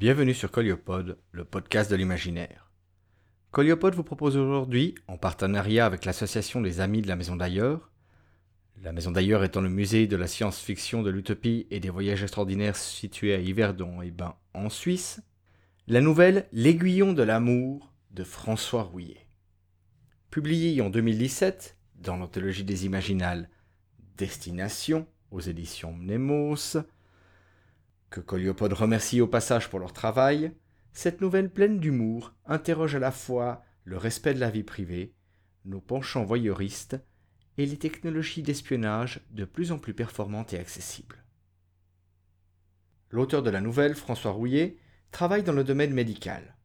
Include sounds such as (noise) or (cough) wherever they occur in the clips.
Bienvenue sur Coliopod, le podcast de l'imaginaire. Coliopod vous propose aujourd'hui, en partenariat avec l'association des Amis de la Maison d'Ailleurs, la Maison d'Ailleurs étant le musée de la science-fiction, de l'utopie et des voyages extraordinaires situé à Yverdon et Bain en Suisse, la nouvelle L'Aiguillon de l'amour de François Rouillet. Publiée en 2017 dans l'anthologie des Imaginales Destination aux éditions Mnemos, que Coliopode remercie au passage pour leur travail, cette nouvelle pleine d'humour interroge à la fois le respect de la vie privée, nos penchants voyeuristes et les technologies d'espionnage de plus en plus performantes et accessibles. L'auteur de la nouvelle, François Rouillet, travaille dans le domaine médical.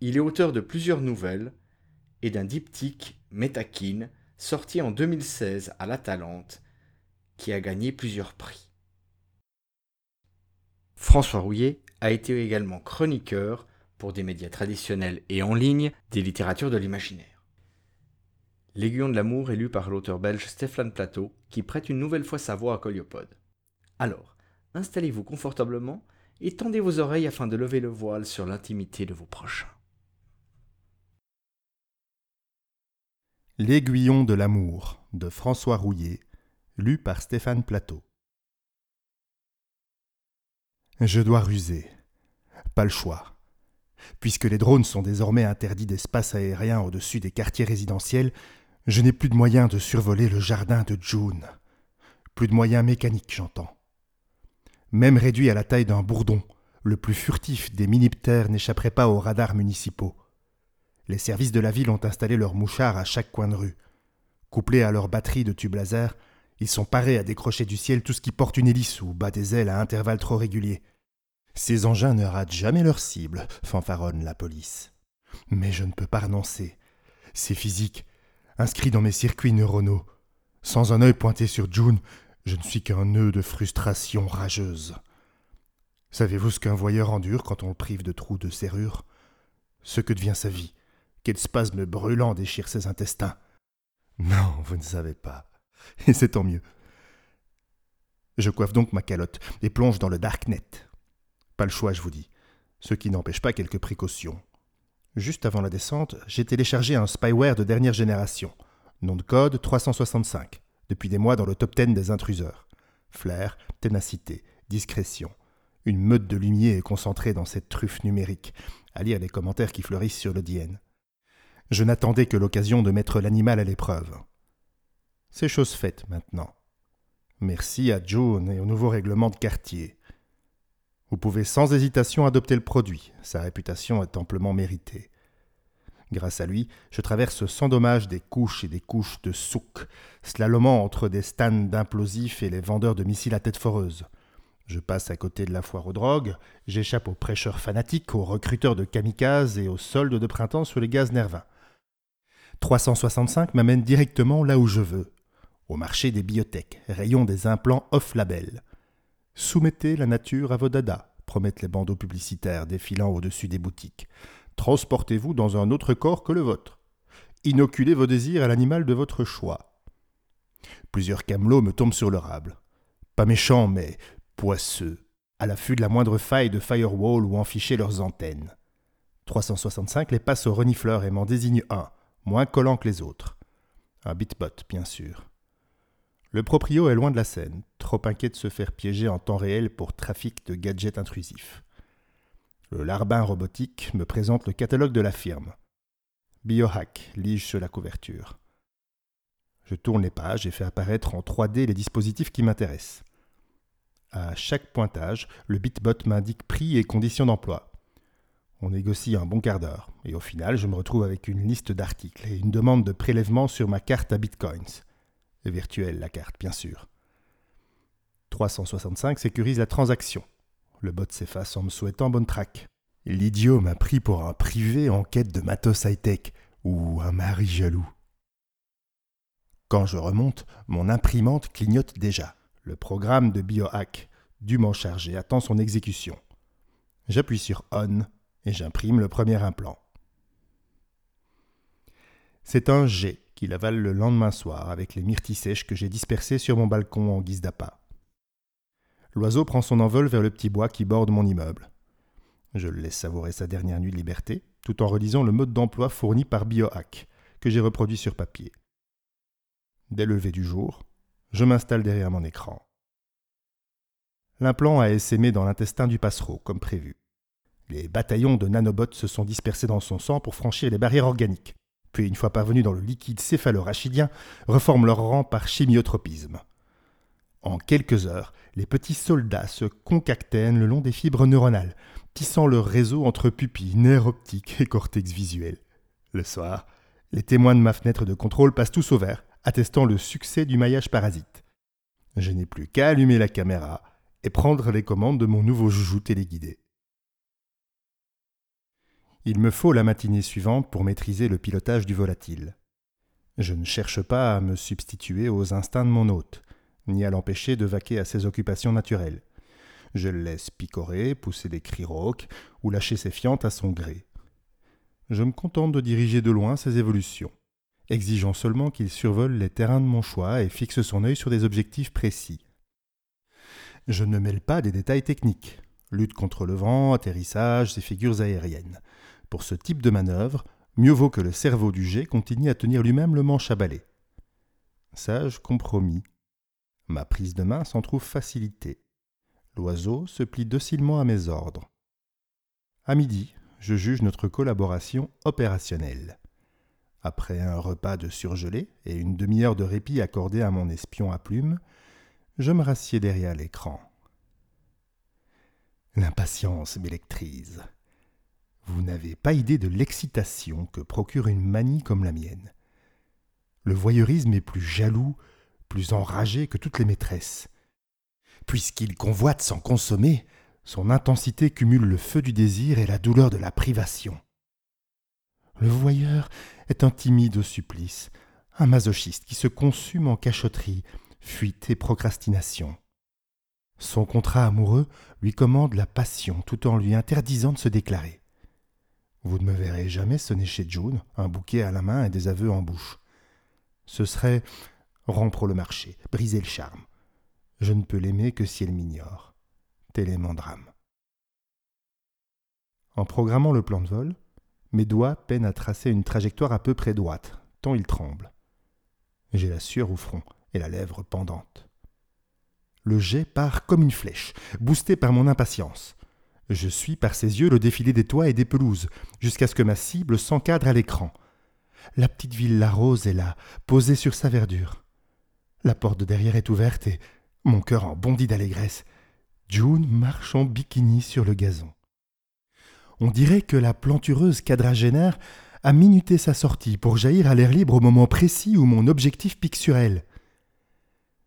Il est auteur de plusieurs nouvelles et d'un diptyque, Métakine, sorti en 2016 à la Talente, qui a gagné plusieurs prix. François Rouillet a été également chroniqueur pour des médias traditionnels et en ligne des littératures de l'imaginaire. L'Aiguillon de l'amour est lu par l'auteur belge Stéphane Plateau qui prête une nouvelle fois sa voix à Coliopode. Alors, installez-vous confortablement et tendez vos oreilles afin de lever le voile sur l'intimité de vos prochains. L'Aiguillon de l'amour de François Rouillet, lu par Stéphane Plateau. Je dois ruser. Pas le choix. Puisque les drones sont désormais interdits d'espace aérien au-dessus des quartiers résidentiels, je n'ai plus de moyens de survoler le jardin de June. Plus de moyens mécaniques, j'entends. Même réduit à la taille d'un bourdon, le plus furtif des miniptères n'échapperait pas aux radars municipaux. Les services de la ville ont installé leurs mouchards à chaque coin de rue. Couplés à leurs batteries de tubes laser, ils sont parés à décrocher du ciel tout ce qui porte une hélice ou bat des ailes à intervalles trop réguliers. Ces engins ne ratent jamais leur cible, fanfaronne la police. Mais je ne peux pas renoncer. C'est physique, inscrit dans mes circuits neuronaux. Sans un œil pointé sur June, je ne suis qu'un nœud de frustration rageuse. Savez-vous ce qu'un voyeur endure quand on le prive de trous de serrure? Ce que devient sa vie. Quel spasme brûlant déchire ses intestins. Non, vous ne savez pas. (laughs) Et c'est tant mieux. Je coiffe donc ma calotte et plonge dans le darknet. Pas le choix, je vous dis. Ce qui n'empêche pas quelques précautions. Juste avant la descente, j'ai téléchargé un spyware de dernière génération. Nom de code 365. Depuis des mois dans le top 10 des intruseurs. Flair, ténacité, discrétion. Une meute de lumière est concentrée dans cette truffe numérique, à lire les commentaires qui fleurissent sur le DN. Je n'attendais que l'occasion de mettre l'animal à l'épreuve. C'est chose faite maintenant. Merci à June et au nouveau règlement de quartier. Vous pouvez sans hésitation adopter le produit, sa réputation est amplement méritée. Grâce à lui, je traverse sans dommage des couches et des couches de souk, slalomant entre des stands d'implosifs et les vendeurs de missiles à tête foreuse. Je passe à côté de la foire aux drogues, j'échappe aux prêcheurs fanatiques, aux recruteurs de kamikazes et aux soldes de printemps sur les gaz nervins. 365 m'amène directement là où je veux, au marché des biotech, rayon des implants off-label. Soumettez la nature à vos dadas, promettent les bandeaux publicitaires défilant au-dessus des boutiques. Transportez-vous dans un autre corps que le vôtre. Inoculez vos désirs à l'animal de votre choix. Plusieurs camelots me tombent sur le rable. Pas méchants, mais poisseux, à l'affût de la moindre faille de firewall où enficher leurs antennes. 365 les passe au renifleur et m'en désigne un, moins collant que les autres. Un bitbot, bien sûr. Le proprio est loin de la scène, trop inquiet de se faire piéger en temps réel pour trafic de gadgets intrusifs. Le larbin robotique me présente le catalogue de la firme. Biohack, lis-je sur la couverture. Je tourne les pages et fais apparaître en 3D les dispositifs qui m'intéressent. À chaque pointage, le bitbot m'indique prix et conditions d'emploi. On négocie un bon quart d'heure, et au final, je me retrouve avec une liste d'articles et une demande de prélèvement sur ma carte à bitcoins. Virtuelle, la carte, bien sûr. 365 sécurise la transaction. Le bot s'efface en me souhaitant bonne track. L'idiot m'a pris pour un privé en quête de matos high-tech ou un mari jaloux. Quand je remonte, mon imprimante clignote déjà. Le programme de biohack, dûment chargé, attend son exécution. J'appuie sur On et j'imprime le premier implant. C'est un G qu'il avale le lendemain soir avec les myrtilles sèches que j'ai dispersées sur mon balcon en guise d'appât. L'oiseau prend son envol vers le petit bois qui borde mon immeuble. Je le laisse savourer sa dernière nuit de liberté, tout en relisant le mode d'emploi fourni par BioHack, que j'ai reproduit sur papier. Dès le lever du jour, je m'installe derrière mon écran. L'implant a essaimé dans l'intestin du passereau, comme prévu. Les bataillons de nanobots se sont dispersés dans son sang pour franchir les barrières organiques, puis une fois parvenus dans le liquide céphalorachidien, reforment leur rang par chimiotropisme. En quelques heures, les petits soldats se concactènent le long des fibres neuronales, tissant leur réseau entre pupilles, nerfs optiques et cortex visuel. Le soir, les témoins de ma fenêtre de contrôle passent tous au vert, attestant le succès du maillage parasite. Je n'ai plus qu'à allumer la caméra et prendre les commandes de mon nouveau joujou téléguidé. Il me faut la matinée suivante pour maîtriser le pilotage du volatile. Je ne cherche pas à me substituer aux instincts de mon hôte ni à l'empêcher de vaquer à ses occupations naturelles. Je le laisse picorer, pousser des cris rauques ou lâcher ses fientes à son gré. Je me contente de diriger de loin ses évolutions, exigeant seulement qu'il survole les terrains de mon choix et fixe son œil sur des objectifs précis. Je ne mêle pas des détails techniques, lutte contre le vent, atterrissage et figures aériennes. Pour ce type de manœuvre, mieux vaut que le cerveau du jet continue à tenir lui-même le manche à balai. Sage compromis, Ma prise de main s'en trouve facilitée. L'oiseau se plie docilement à mes ordres. À midi, je juge notre collaboration opérationnelle. Après un repas de surgelé et une demi-heure de répit accordé à mon espion à plumes, je me rassieds derrière l'écran. L'impatience m'électrise. Vous n'avez pas idée de l'excitation que procure une manie comme la mienne. Le voyeurisme est plus jaloux plus enragé que toutes les maîtresses. Puisqu'il convoite sans consommer, son intensité cumule le feu du désir et la douleur de la privation. Le voyeur est un timide au supplice, un masochiste qui se consume en cachotterie, fuite et procrastination. Son contrat amoureux lui commande la passion tout en lui interdisant de se déclarer. Vous ne me verrez jamais sonner chez June, un bouquet à la main et des aveux en bouche. Ce serait rompre le marché, briser le charme. Je ne peux l'aimer que si elle m'ignore. Tel est mon drame. En programmant le plan de vol, mes doigts peinent à tracer une trajectoire à peu près droite, tant ils tremblent. J'ai la sueur au front et la lèvre pendante. Le jet part comme une flèche, boosté par mon impatience. Je suis par ses yeux le défilé des toits et des pelouses, jusqu'à ce que ma cible s'encadre à l'écran. La petite villa rose est là, posée sur sa verdure. La porte de derrière est ouverte et mon cœur en bondit d'allégresse. June marche en bikini sur le gazon. On dirait que la plantureuse quadragénaire a minuté sa sortie pour jaillir à l'air libre au moment précis où mon objectif pique sur elle.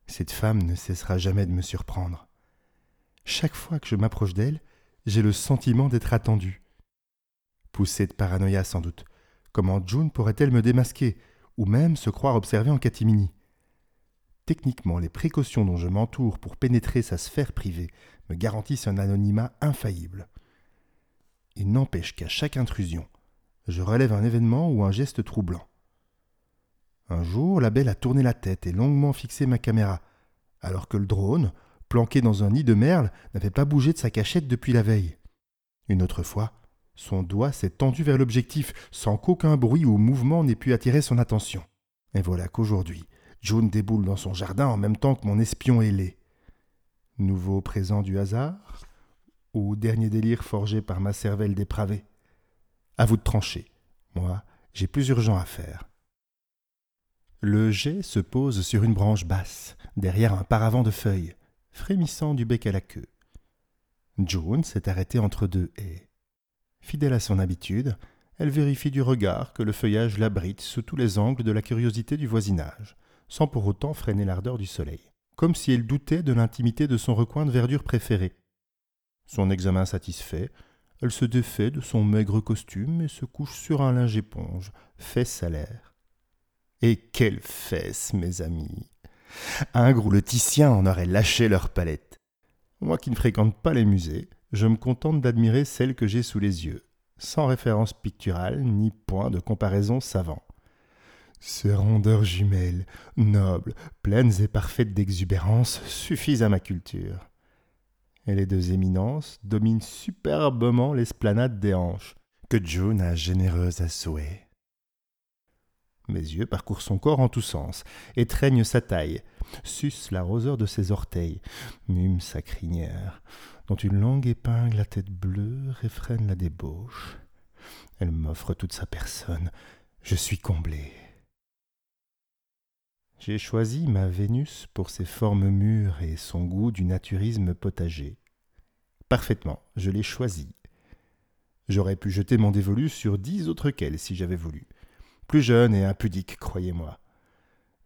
Cette femme ne cessera jamais de me surprendre. Chaque fois que je m'approche d'elle, j'ai le sentiment d'être attendu. Poussée de paranoïa sans doute, comment June pourrait-elle me démasquer, ou même se croire observée en catimini? Techniquement, les précautions dont je m'entoure pour pénétrer sa sphère privée me garantissent un anonymat infaillible. Il n'empêche qu'à chaque intrusion, je relève un événement ou un geste troublant. Un jour, la belle a tourné la tête et longuement fixé ma caméra, alors que le drone, planqué dans un nid de merle, n'avait pas bougé de sa cachette depuis la veille. Une autre fois, son doigt s'est tendu vers l'objectif sans qu'aucun bruit ou mouvement n'ait pu attirer son attention. Et voilà qu'aujourd'hui, June déboule dans son jardin en même temps que mon espion ailé. Nouveau présent du hasard ou dernier délire forgé par ma cervelle dépravée? À vous de trancher. Moi, j'ai plus urgent à faire. Le jet se pose sur une branche basse, derrière un paravent de feuilles, frémissant du bec à la queue. June s'est arrêtée entre deux haies. Fidèle à son habitude, elle vérifie du regard que le feuillage l'abrite sous tous les angles de la curiosité du voisinage sans pour autant freiner l'ardeur du soleil, comme si elle doutait de l'intimité de son recoin de verdure préféré. Son examen satisfait, elle se défait de son maigre costume et se couche sur un linge éponge, fesse à l'air. Et quelles fesses, mes amis Ingres ou le Titien en auraient lâché leur palette. Moi qui ne fréquente pas les musées, je me contente d'admirer celles que j'ai sous les yeux, sans référence picturale ni point de comparaison savant. Ces rondeurs jumelles, nobles, pleines et parfaites d'exubérance, suffisent à ma culture. et les deux éminences dominent superbement l'esplanade des hanches, que June a généreuse à souhait. Mes yeux parcourent son corps en tous sens, étreignent sa taille, sucent la roseur de ses orteils, mument sa crinière, dont une longue épingle à tête bleue réfrène la débauche. Elle m'offre toute sa personne. Je suis comblé. J'ai choisi ma Vénus pour ses formes mûres et son goût du naturisme potager. Parfaitement, je l'ai choisi. J'aurais pu jeter mon dévolu sur dix autres qu'elle si j'avais voulu. Plus jeune et impudique, croyez-moi.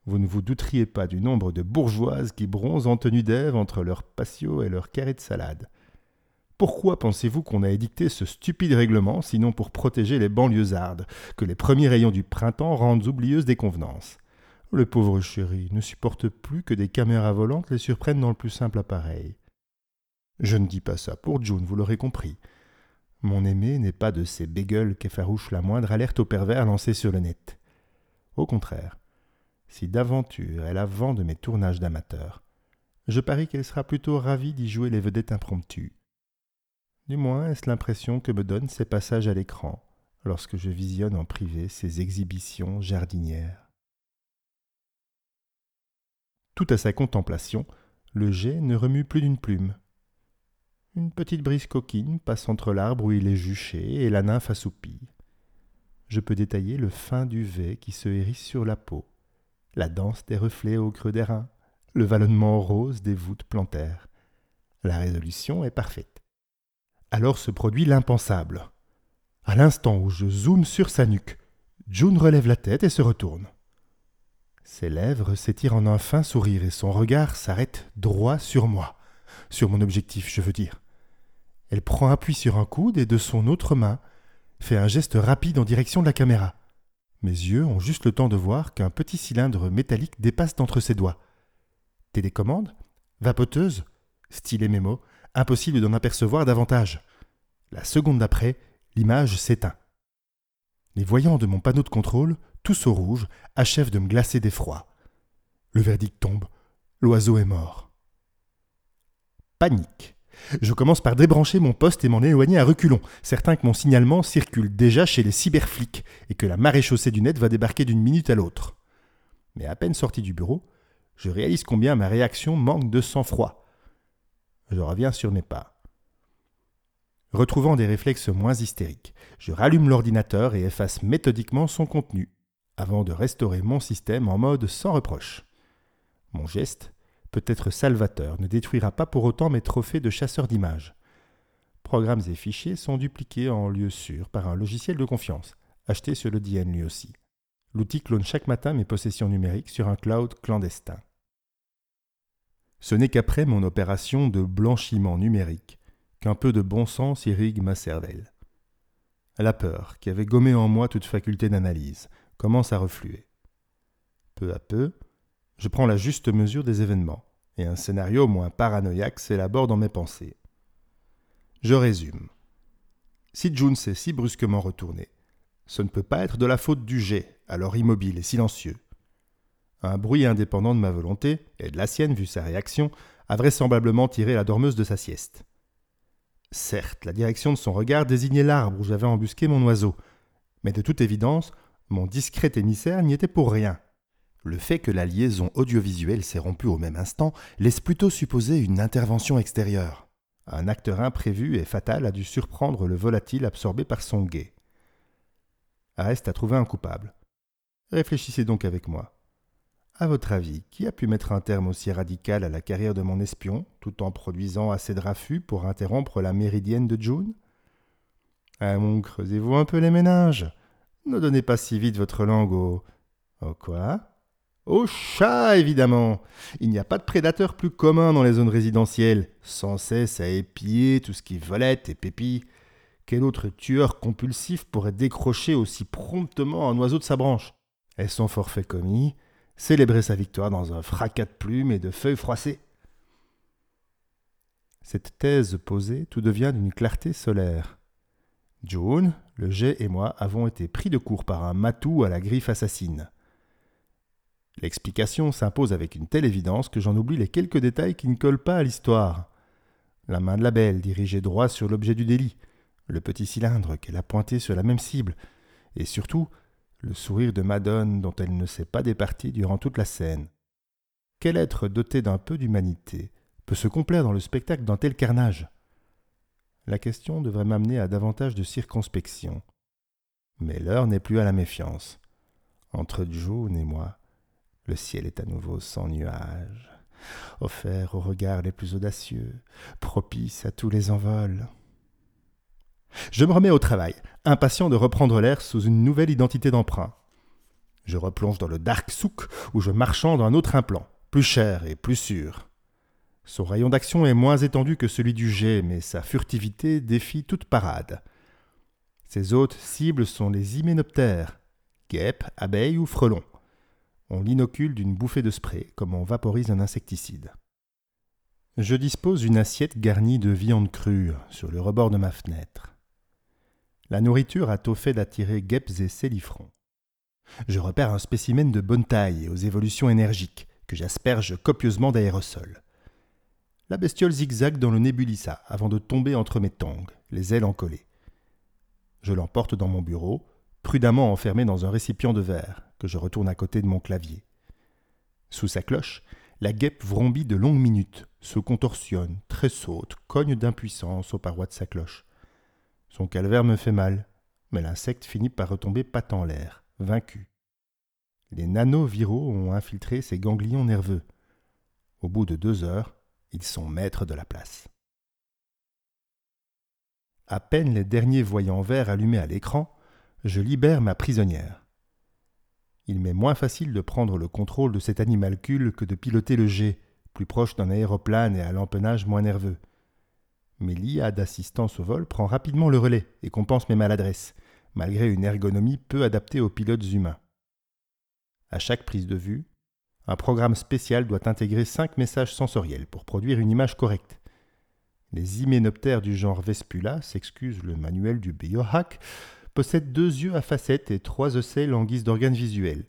Vous ne vous douteriez pas du nombre de bourgeoises qui bronzent en tenue d'Ève entre leur patio et leur carré de salade. Pourquoi pensez-vous qu'on a édicté ce stupide règlement, sinon pour protéger les banlieusardes, que les premiers rayons du printemps rendent oublieuses des convenances? Le pauvre chéri ne supporte plus que des caméras volantes les surprennent dans le plus simple appareil. Je ne dis pas ça pour June, vous l'aurez compris. Mon aimé n'est pas de ces bégueules qu'effarouche la moindre alerte au pervers lancée sur le net. Au contraire, si d'aventure elle a vent de mes tournages d'amateur, je parie qu'elle sera plutôt ravie d'y jouer les vedettes impromptues. Du moins est-ce l'impression que me donnent ces passages à l'écran lorsque je visionne en privé ces exhibitions jardinières? Tout à sa contemplation, le jet ne remue plus d'une plume. Une petite brise coquine passe entre l'arbre où il est juché et la nymphe assoupie. Je peux détailler le fin duvet qui se hérisse sur la peau, la danse des reflets au creux des reins, le vallonnement rose des voûtes plantaires. La résolution est parfaite. Alors se produit l'impensable. À l'instant où je zoome sur sa nuque, June relève la tête et se retourne. Ses lèvres s'étirent en un fin sourire et son regard s'arrête droit sur moi, sur mon objectif, je veux dire. Elle prend appui sur un coude et de son autre main fait un geste rapide en direction de la caméra. Mes yeux ont juste le temps de voir qu'un petit cylindre métallique dépasse d'entre ses doigts. Télécommande Vapoteuse Stylet mémo Impossible d'en apercevoir davantage. La seconde d'après, l'image s'éteint. Les voyants de mon panneau de contrôle, tous au rouge, achèvent de me glacer d'effroi. Le verdict tombe. L'oiseau est mort. Panique. Je commence par débrancher mon poste et m'en éloigner à reculons, certain que mon signalement circule déjà chez les cyberflics et que la marée chaussée du net va débarquer d'une minute à l'autre. Mais à peine sorti du bureau, je réalise combien ma réaction manque de sang-froid. Je reviens sur mes pas. Retrouvant des réflexes moins hystériques, je rallume l'ordinateur et efface méthodiquement son contenu, avant de restaurer mon système en mode sans reproche. Mon geste peut-être salvateur, ne détruira pas pour autant mes trophées de chasseur d'images. Programmes et fichiers sont dupliqués en lieu sûr par un logiciel de confiance, acheté sur le DN lui aussi. L'outil clone chaque matin mes possessions numériques sur un cloud clandestin. Ce n'est qu'après mon opération de blanchiment numérique qu'un peu de bon sens irrigue ma cervelle. La peur, qui avait gommé en moi toute faculté d'analyse, commence à refluer. Peu à peu, je prends la juste mesure des événements, et un scénario moins paranoïaque s'élabore dans mes pensées. Je résume. Si June s'est si brusquement retourné, ce ne peut pas être de la faute du jet, alors immobile et silencieux. Un bruit indépendant de ma volonté, et de la sienne vu sa réaction, a vraisemblablement tiré la dormeuse de sa sieste. Certes, la direction de son regard désignait l'arbre où j'avais embusqué mon oiseau, mais de toute évidence, mon discret émissaire n'y était pour rien. Le fait que la liaison audiovisuelle s'est rompue au même instant laisse plutôt supposer une intervention extérieure. Un acteur imprévu et fatal a dû surprendre le volatile absorbé par son guet. Reste à trouver un coupable. Réfléchissez donc avec moi. À votre avis, qui a pu mettre un terme aussi radical à la carrière de mon espion, tout en produisant assez de raffus pour interrompre la méridienne de June? Ah mon, creusez-vous un peu les ménages. Ne donnez pas si vite votre langue au. Au quoi? Au chat, évidemment. Il n'y a pas de prédateur plus commun dans les zones résidentielles, sans cesse à épier tout ce qui volette et pépit. Quel autre tueur compulsif pourrait décrocher aussi promptement un oiseau de sa branche? Et son forfait commis, célébrer sa victoire dans un fracas de plumes et de feuilles froissées? Cette thèse posée, tout devient d'une clarté solaire. June, le jet et moi avons été pris de court par un matou à la griffe assassine. L'explication s'impose avec une telle évidence que j'en oublie les quelques détails qui ne collent pas à l'histoire. La main de la belle dirigée droit sur l'objet du délit, le petit cylindre qu'elle a pointé sur la même cible, et surtout le sourire de Madone dont elle ne s'est pas départie durant toute la scène. Quel être doté d'un peu d'humanité peut se complaire dans le spectacle d'un tel carnage? La question devrait m'amener à davantage de circonspection. Mais l'heure n'est plus à la méfiance. Entre June et moi, le ciel est à nouveau sans nuages offert aux regards les plus audacieux, propice à tous les envols. Je me remets au travail, impatient de reprendre l'air sous une nouvelle identité d'emprunt. Je replonge dans le dark souk où je marchande un autre implant, plus cher et plus sûr. Son rayon d'action est moins étendu que celui du jet, mais sa furtivité défie toute parade. Ses autres cibles sont les hyménoptères, guêpes, abeilles ou frelons on l'inocule d'une bouffée de spray, comme on vaporise un insecticide. Je dispose d'une assiette garnie de viande crue sur le rebord de ma fenêtre. La nourriture a tôt fait d'attirer guêpes et célifrons. Je repère un spécimen de bonne taille et aux évolutions énergiques, que j'asperge copieusement d'aérosols. La bestiole zigzague dans le nébulissa avant de tomber entre mes tongs, les ailes encollées. Je l'emporte dans mon bureau, prudemment enfermé dans un récipient de verre, que je retourne à côté de mon clavier. Sous sa cloche, la guêpe vrombit de longues minutes, se contorsionne, tressaute, cogne d'impuissance aux parois de sa cloche. Son calvaire me fait mal, mais l'insecte finit par retomber patte en l'air, vaincu. Les nanoviraux ont infiltré ses ganglions nerveux. Au bout de deux heures, ils sont maîtres de la place. À peine les derniers voyants verts allumés à l'écran, je libère ma prisonnière il m'est moins facile de prendre le contrôle de cet animalcule que de piloter le jet, plus proche d'un aéroplane et à l'empennage moins nerveux. Mais l'IA d'assistance au vol prend rapidement le relais et compense mes maladresses, malgré une ergonomie peu adaptée aux pilotes humains. À chaque prise de vue, un programme spécial doit intégrer cinq messages sensoriels pour produire une image correcte. Les hyménoptères du genre Vespula, s'excuse le manuel du biohack, possède deux yeux à facettes et trois ocelles en guise d'organes visuels.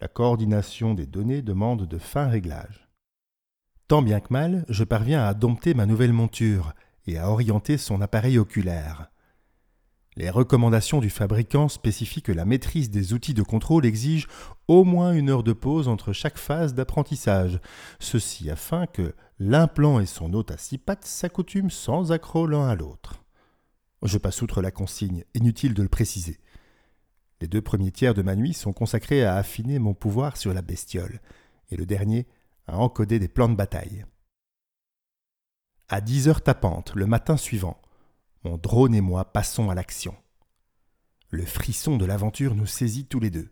La coordination des données demande de fins réglages. Tant bien que mal, je parviens à dompter ma nouvelle monture et à orienter son appareil oculaire. Les recommandations du fabricant spécifient que la maîtrise des outils de contrôle exige au moins une heure de pause entre chaque phase d'apprentissage, ceci afin que l'implant et son hôte à six pattes s'accoutument sans accroc l'un à l'autre. Je passe outre la consigne, inutile de le préciser. Les deux premiers tiers de ma nuit sont consacrés à affiner mon pouvoir sur la bestiole, et le dernier à encoder des plans de bataille. À dix heures tapantes, le matin suivant, mon drone et moi passons à l'action. Le frisson de l'aventure nous saisit tous les deux.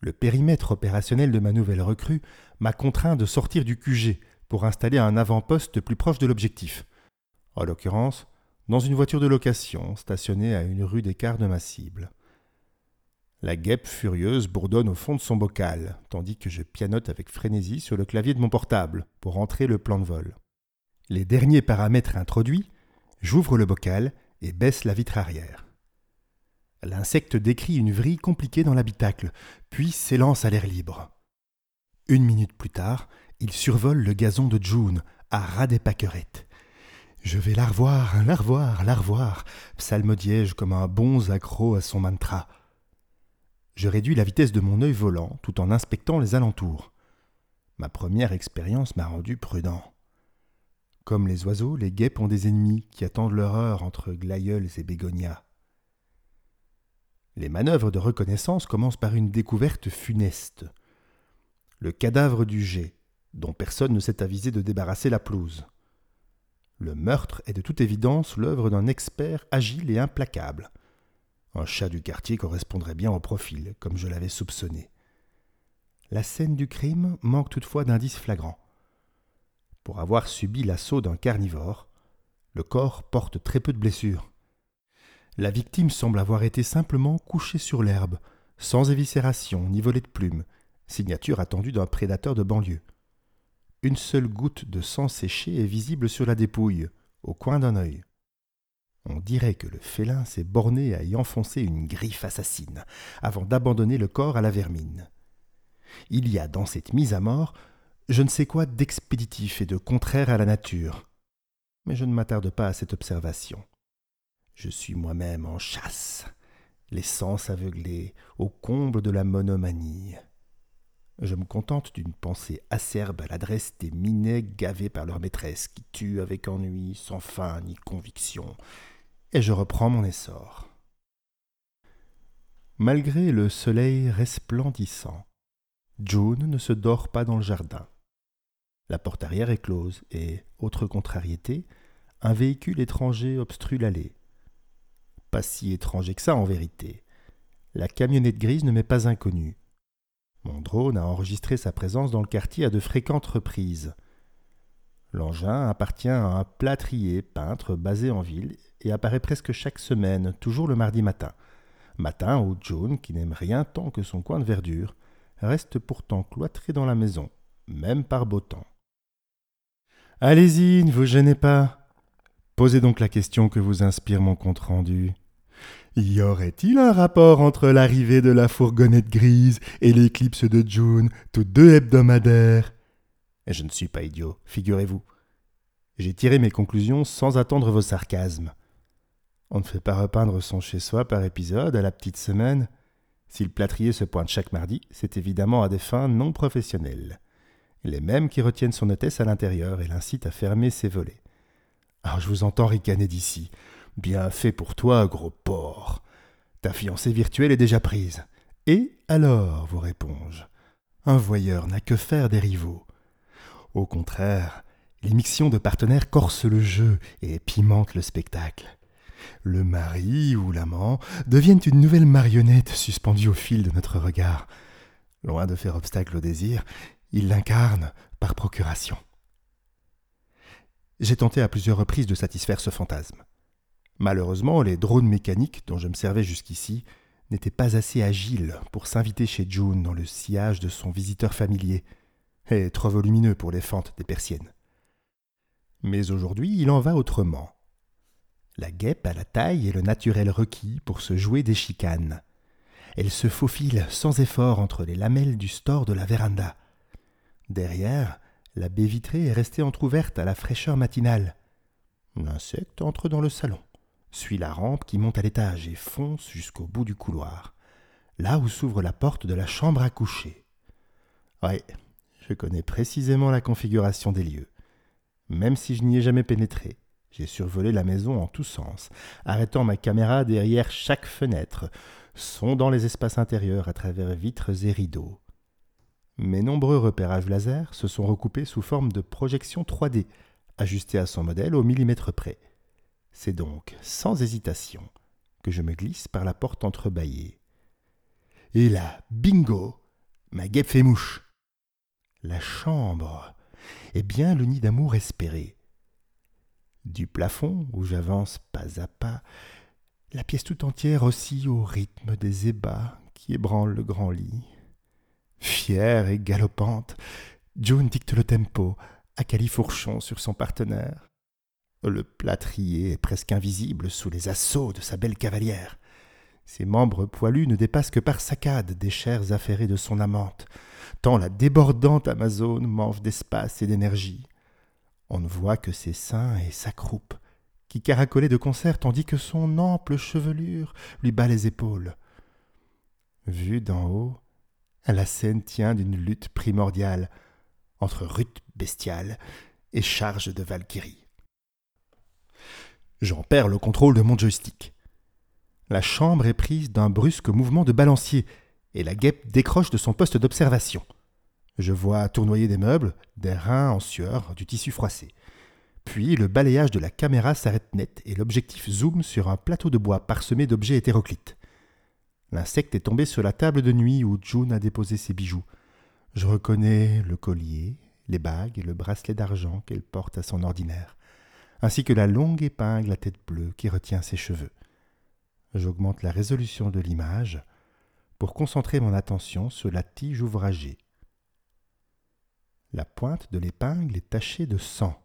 Le périmètre opérationnel de ma nouvelle recrue m'a contraint de sortir du QG pour installer un avant-poste plus proche de l'objectif. En l'occurrence, dans une voiture de location stationnée à une rue d'écart de ma cible. La guêpe furieuse bourdonne au fond de son bocal, tandis que je pianote avec frénésie sur le clavier de mon portable pour entrer le plan de vol. Les derniers paramètres introduits, j'ouvre le bocal et baisse la vitre arrière. L'insecte décrit une vrille compliquée dans l'habitacle, puis s'élance à l'air libre. Une minute plus tard, il survole le gazon de June, à ras des pâquerettes, je vais la revoir, la revoir, la revoir, comme un bon accro à son mantra. Je réduis la vitesse de mon œil volant tout en inspectant les alentours. Ma première expérience m'a rendu prudent. Comme les oiseaux, les guêpes ont des ennemis qui attendent leur heure entre glaïeuls et bégonias. Les manœuvres de reconnaissance commencent par une découverte funeste. Le cadavre du jet, dont personne ne s'est avisé de débarrasser la pelouse. Le meurtre est de toute évidence l'œuvre d'un expert agile et implacable. Un chat du quartier correspondrait bien au profil, comme je l'avais soupçonné. La scène du crime manque toutefois d'indices flagrants. Pour avoir subi l'assaut d'un carnivore, le corps porte très peu de blessures. La victime semble avoir été simplement couchée sur l'herbe, sans éviscération ni volet de plumes, signature attendue d'un prédateur de banlieue. Une seule goutte de sang séché est visible sur la dépouille, au coin d'un œil. On dirait que le félin s'est borné à y enfoncer une griffe assassine, avant d'abandonner le corps à la vermine. Il y a dans cette mise à mort je ne sais quoi d'expéditif et de contraire à la nature. Mais je ne m'attarde pas à cette observation. Je suis moi-même en chasse, les sens aveuglés, au comble de la monomanie. Je me contente d'une pensée acerbe à l'adresse des minets gavés par leur maîtresse, qui tuent avec ennui, sans fin ni conviction, et je reprends mon essor. Malgré le soleil resplendissant, June ne se dort pas dans le jardin. La porte arrière est close et, autre contrariété, un véhicule étranger obstrue l'allée. Pas si étranger que ça en vérité. La camionnette grise ne m'est pas inconnue. Mon drone a enregistré sa présence dans le quartier à de fréquentes reprises. L'engin appartient à un plâtrier peintre basé en ville et apparaît presque chaque semaine, toujours le mardi matin. Matin où John, qui n'aime rien tant que son coin de verdure, reste pourtant cloîtré dans la maison, même par beau temps. Allez-y, ne vous gênez pas. Posez donc la question que vous inspire mon compte-rendu. Y aurait-il un rapport entre l'arrivée de la fourgonnette grise et l'éclipse de June, tous deux hebdomadaires? Je ne suis pas idiot, figurez-vous. J'ai tiré mes conclusions sans attendre vos sarcasmes. On ne fait pas repeindre son chez-soi par épisode à la petite semaine. Si le plâtrier se pointe chaque mardi, c'est évidemment à des fins non professionnelles. Les mêmes qui retiennent son hôtesse à l'intérieur et l'incitent à fermer ses volets. Alors je vous entends ricaner d'ici. Bien fait pour toi, gros porc. Ta fiancée virtuelle est déjà prise. Et alors, vous réponds-je, un voyeur n'a que faire des rivaux. Au contraire, l'émission de partenaires corse le jeu et pimente le spectacle. Le mari ou l'amant deviennent une nouvelle marionnette suspendue au fil de notre regard. Loin de faire obstacle au désir, il l'incarne par procuration. J'ai tenté à plusieurs reprises de satisfaire ce fantasme. Malheureusement, les drones mécaniques dont je me servais jusqu'ici n'étaient pas assez agiles pour s'inviter chez June dans le sillage de son visiteur familier, et trop volumineux pour les fentes des persiennes. Mais aujourd'hui, il en va autrement. La guêpe a la taille et le naturel requis pour se jouer des chicanes. Elle se faufile sans effort entre les lamelles du store de la véranda. Derrière, la baie vitrée est restée entr'ouverte à la fraîcheur matinale. L'insecte entre dans le salon suit la rampe qui monte à l'étage et fonce jusqu'au bout du couloir, là où s'ouvre la porte de la chambre à coucher. Oui, je connais précisément la configuration des lieux. Même si je n'y ai jamais pénétré, j'ai survolé la maison en tous sens, arrêtant ma caméra derrière chaque fenêtre, sondant les espaces intérieurs à travers vitres et rideaux. Mes nombreux repérages laser se sont recoupés sous forme de projections 3D, ajustées à son modèle au millimètre près. C'est donc sans hésitation que je me glisse par la porte entrebâillée. Et là, bingo, ma guêpe fait mouche. La chambre est bien le nid d'amour espéré. Du plafond, où j'avance pas à pas, la pièce tout entière oscille au rythme des ébats qui ébranlent le grand lit. Fière et galopante, June dicte le tempo à califourchon sur son partenaire. Le plâtrier est presque invisible sous les assauts de sa belle cavalière. Ses membres poilus ne dépassent que par saccades des chairs affairées de son amante, tant la débordante Amazone mange d'espace et d'énergie. On ne voit que ses seins et sa croupe, qui caracolaient de concert tandis que son ample chevelure lui bat les épaules. Vue d'en haut, la scène tient d'une lutte primordiale entre rute bestiale et charge de Valkyrie. J'en perds le contrôle de mon joystick. La chambre est prise d'un brusque mouvement de balancier, et la guêpe décroche de son poste d'observation. Je vois tournoyer des meubles, des reins en sueur, du tissu froissé. Puis le balayage de la caméra s'arrête net et l'objectif zoome sur un plateau de bois parsemé d'objets hétéroclites. L'insecte est tombé sur la table de nuit où June a déposé ses bijoux. Je reconnais le collier, les bagues et le bracelet d'argent qu'elle porte à son ordinaire ainsi que la longue épingle à tête bleue qui retient ses cheveux. J'augmente la résolution de l'image pour concentrer mon attention sur la tige ouvragée. La pointe de l'épingle est tachée de sang.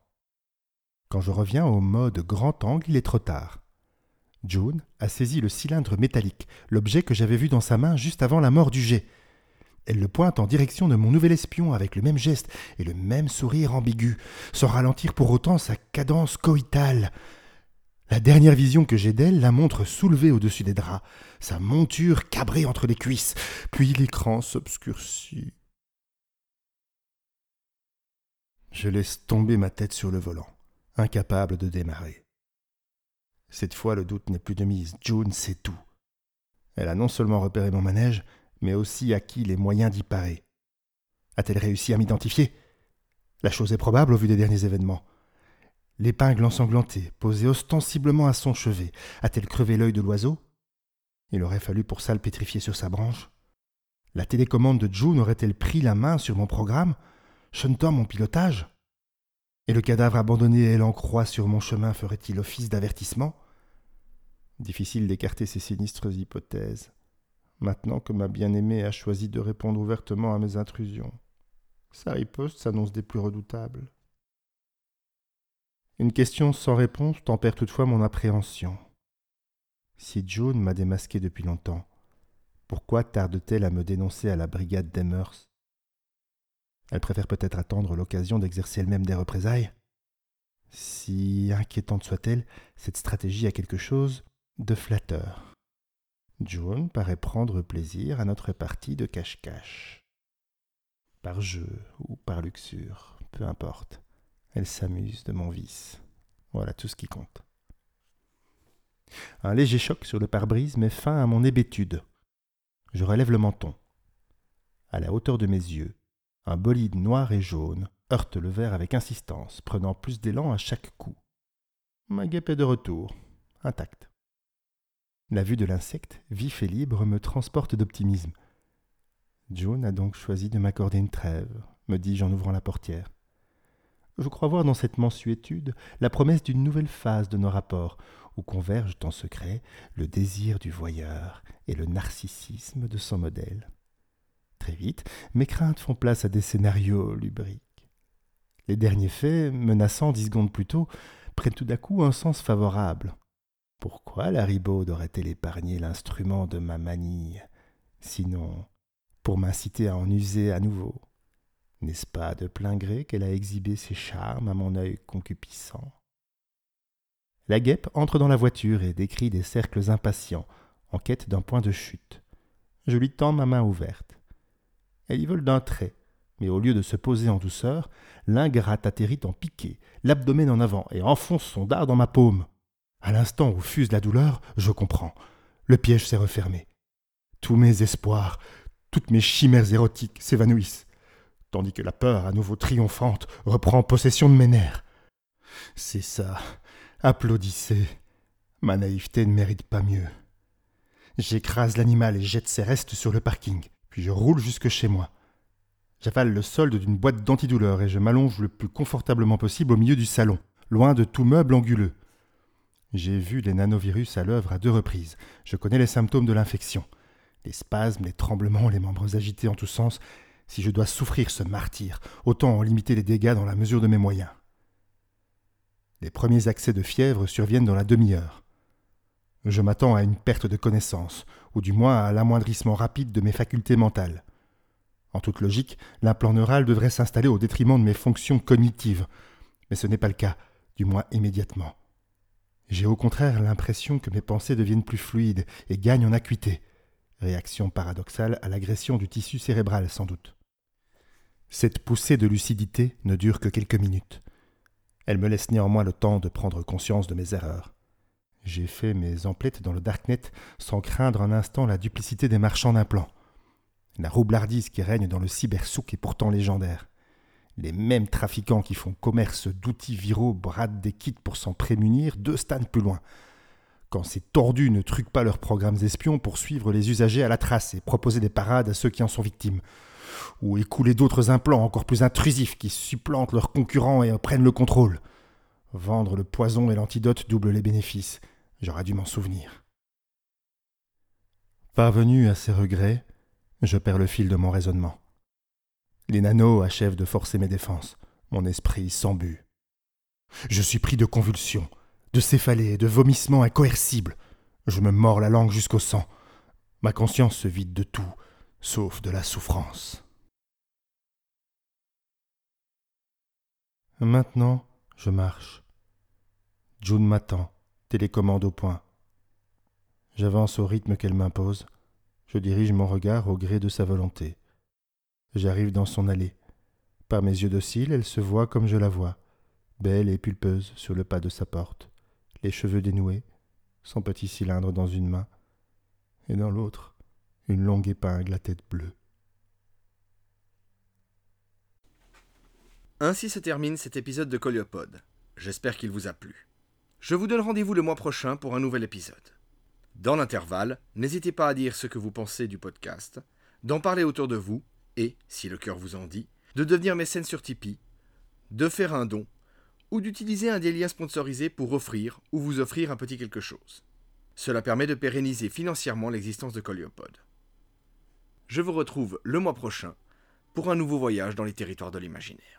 Quand je reviens au mode grand angle, il est trop tard. June a saisi le cylindre métallique, l'objet que j'avais vu dans sa main juste avant la mort du jet. Elle le pointe en direction de mon nouvel espion avec le même geste et le même sourire ambigu, sans ralentir pour autant sa cadence coïtale. La dernière vision que j'ai d'elle la montre soulevée au-dessus des draps, sa monture cabrée entre les cuisses, puis l'écran s'obscurcit. Je laisse tomber ma tête sur le volant, incapable de démarrer. Cette fois, le doute n'est plus de mise. June sait tout. Elle a non seulement repéré mon manège, mais aussi acquis les moyens d'y parer. A-t-elle réussi à m'identifier? La chose est probable au vu des derniers événements. L'épingle ensanglantée, posée ostensiblement à son chevet, a-t-elle crevé l'œil de l'oiseau? Il aurait fallu pour ça le pétrifier sur sa branche. La télécommande de June aurait-elle pris la main sur mon programme, chantant mon pilotage? Et le cadavre abandonné et en croix sur mon chemin ferait-il office d'avertissement? Difficile d'écarter ces sinistres hypothèses maintenant que ma bien-aimée a choisi de répondre ouvertement à mes intrusions. Sa riposte s'annonce des plus redoutables. Une question sans réponse tempère toutefois mon appréhension. Si June m'a démasqué depuis longtemps, pourquoi tarde-t-elle à me dénoncer à la brigade des mœurs? Elle préfère peut-être attendre l'occasion d'exercer elle-même des représailles Si inquiétante soit-elle, cette stratégie a quelque chose de flatteur. June paraît prendre plaisir à notre partie de cache-cache. Par jeu ou par luxure, peu importe. Elle s'amuse de mon vice. Voilà tout ce qui compte. Un léger choc sur le pare-brise met fin à mon hébétude. Je relève le menton. À la hauteur de mes yeux, un bolide noir et jaune heurte le verre avec insistance, prenant plus d'élan à chaque coup. Ma guêpe est de retour, intacte. La vue de l'insecte, vif et libre, me transporte d'optimisme. June a donc choisi de m'accorder une trêve, me dis-je en ouvrant la portière. Je crois voir dans cette mensuétude la promesse d'une nouvelle phase de nos rapports, où convergent en secret le désir du voyeur et le narcissisme de son modèle. Très vite, mes craintes font place à des scénarios lubriques. Les derniers faits, menaçants dix secondes plus tôt, prennent tout d'un coup un sens favorable. Pourquoi la ribaude aurait-elle épargné l'instrument de ma manie, sinon pour m'inciter à en user à nouveau? N'est-ce pas de plein gré qu'elle a exhibé ses charmes à mon œil concupissant La guêpe entre dans la voiture et décrit des cercles impatients, en quête d'un point de chute. Je lui tends ma main ouverte. Elle y vole d'un trait, mais au lieu de se poser en douceur, l'ingrate atterrit en piqué, l'abdomen en avant, et enfonce son dard dans ma paume. À l'instant où fuse la douleur, je comprends. Le piège s'est refermé. Tous mes espoirs, toutes mes chimères érotiques s'évanouissent, tandis que la peur, à nouveau triomphante, reprend possession de mes nerfs. C'est ça. Applaudissez. Ma naïveté ne mérite pas mieux. J'écrase l'animal et jette ses restes sur le parking, puis je roule jusque chez moi. J'avale le solde d'une boîte d'antidouleur et je m'allonge le plus confortablement possible au milieu du salon, loin de tout meuble anguleux. J'ai vu les nanovirus à l'œuvre à deux reprises. Je connais les symptômes de l'infection. Les spasmes, les tremblements, les membres agités en tous sens. Si je dois souffrir ce martyr, autant en limiter les dégâts dans la mesure de mes moyens. Les premiers accès de fièvre surviennent dans la demi-heure. Je m'attends à une perte de connaissance, ou du moins à l'amoindrissement rapide de mes facultés mentales. En toute logique, l'implant neural devrait s'installer au détriment de mes fonctions cognitives, mais ce n'est pas le cas, du moins immédiatement. J'ai au contraire l'impression que mes pensées deviennent plus fluides et gagnent en acuité. Réaction paradoxale à l'agression du tissu cérébral, sans doute. Cette poussée de lucidité ne dure que quelques minutes. Elle me laisse néanmoins le temps de prendre conscience de mes erreurs. J'ai fait mes emplettes dans le darknet sans craindre un instant la duplicité des marchands d'implants. La roublardise qui règne dans le cybersouk est pourtant légendaire. Les mêmes trafiquants qui font commerce d'outils viraux bradent des kits pour s'en prémunir deux stades plus loin. Quand ces tordus ne truquent pas leurs programmes espions pour suivre les usagers à la trace et proposer des parades à ceux qui en sont victimes. Ou écouler d'autres implants encore plus intrusifs qui supplantent leurs concurrents et prennent le contrôle. Vendre le poison et l'antidote double les bénéfices. J'aurais dû m'en souvenir. Parvenu à ces regrets, je perds le fil de mon raisonnement. Les nanos achèvent de forcer mes défenses. Mon esprit s'embue. Je suis pris de convulsions, de céphalées de vomissements incoercibles. Je me mords la langue jusqu'au sang. Ma conscience se vide de tout, sauf de la souffrance. Maintenant, je marche. June m'attend, télécommande au point. J'avance au rythme qu'elle m'impose. Je dirige mon regard au gré de sa volonté. J'arrive dans son allée. Par mes yeux dociles, elle se voit comme je la vois, belle et pulpeuse sur le pas de sa porte, les cheveux dénoués, son petit cylindre dans une main, et dans l'autre, une longue épingle à tête bleue. Ainsi se termine cet épisode de Coliopode. J'espère qu'il vous a plu. Je vous donne rendez-vous le mois prochain pour un nouvel épisode. Dans l'intervalle, n'hésitez pas à dire ce que vous pensez du podcast, d'en parler autour de vous et, si le cœur vous en dit, de devenir mécène sur Tipeee, de faire un don ou d'utiliser un des liens sponsorisés pour offrir ou vous offrir un petit quelque chose. Cela permet de pérenniser financièrement l'existence de Coliopode. Je vous retrouve le mois prochain pour un nouveau voyage dans les territoires de l'imaginaire.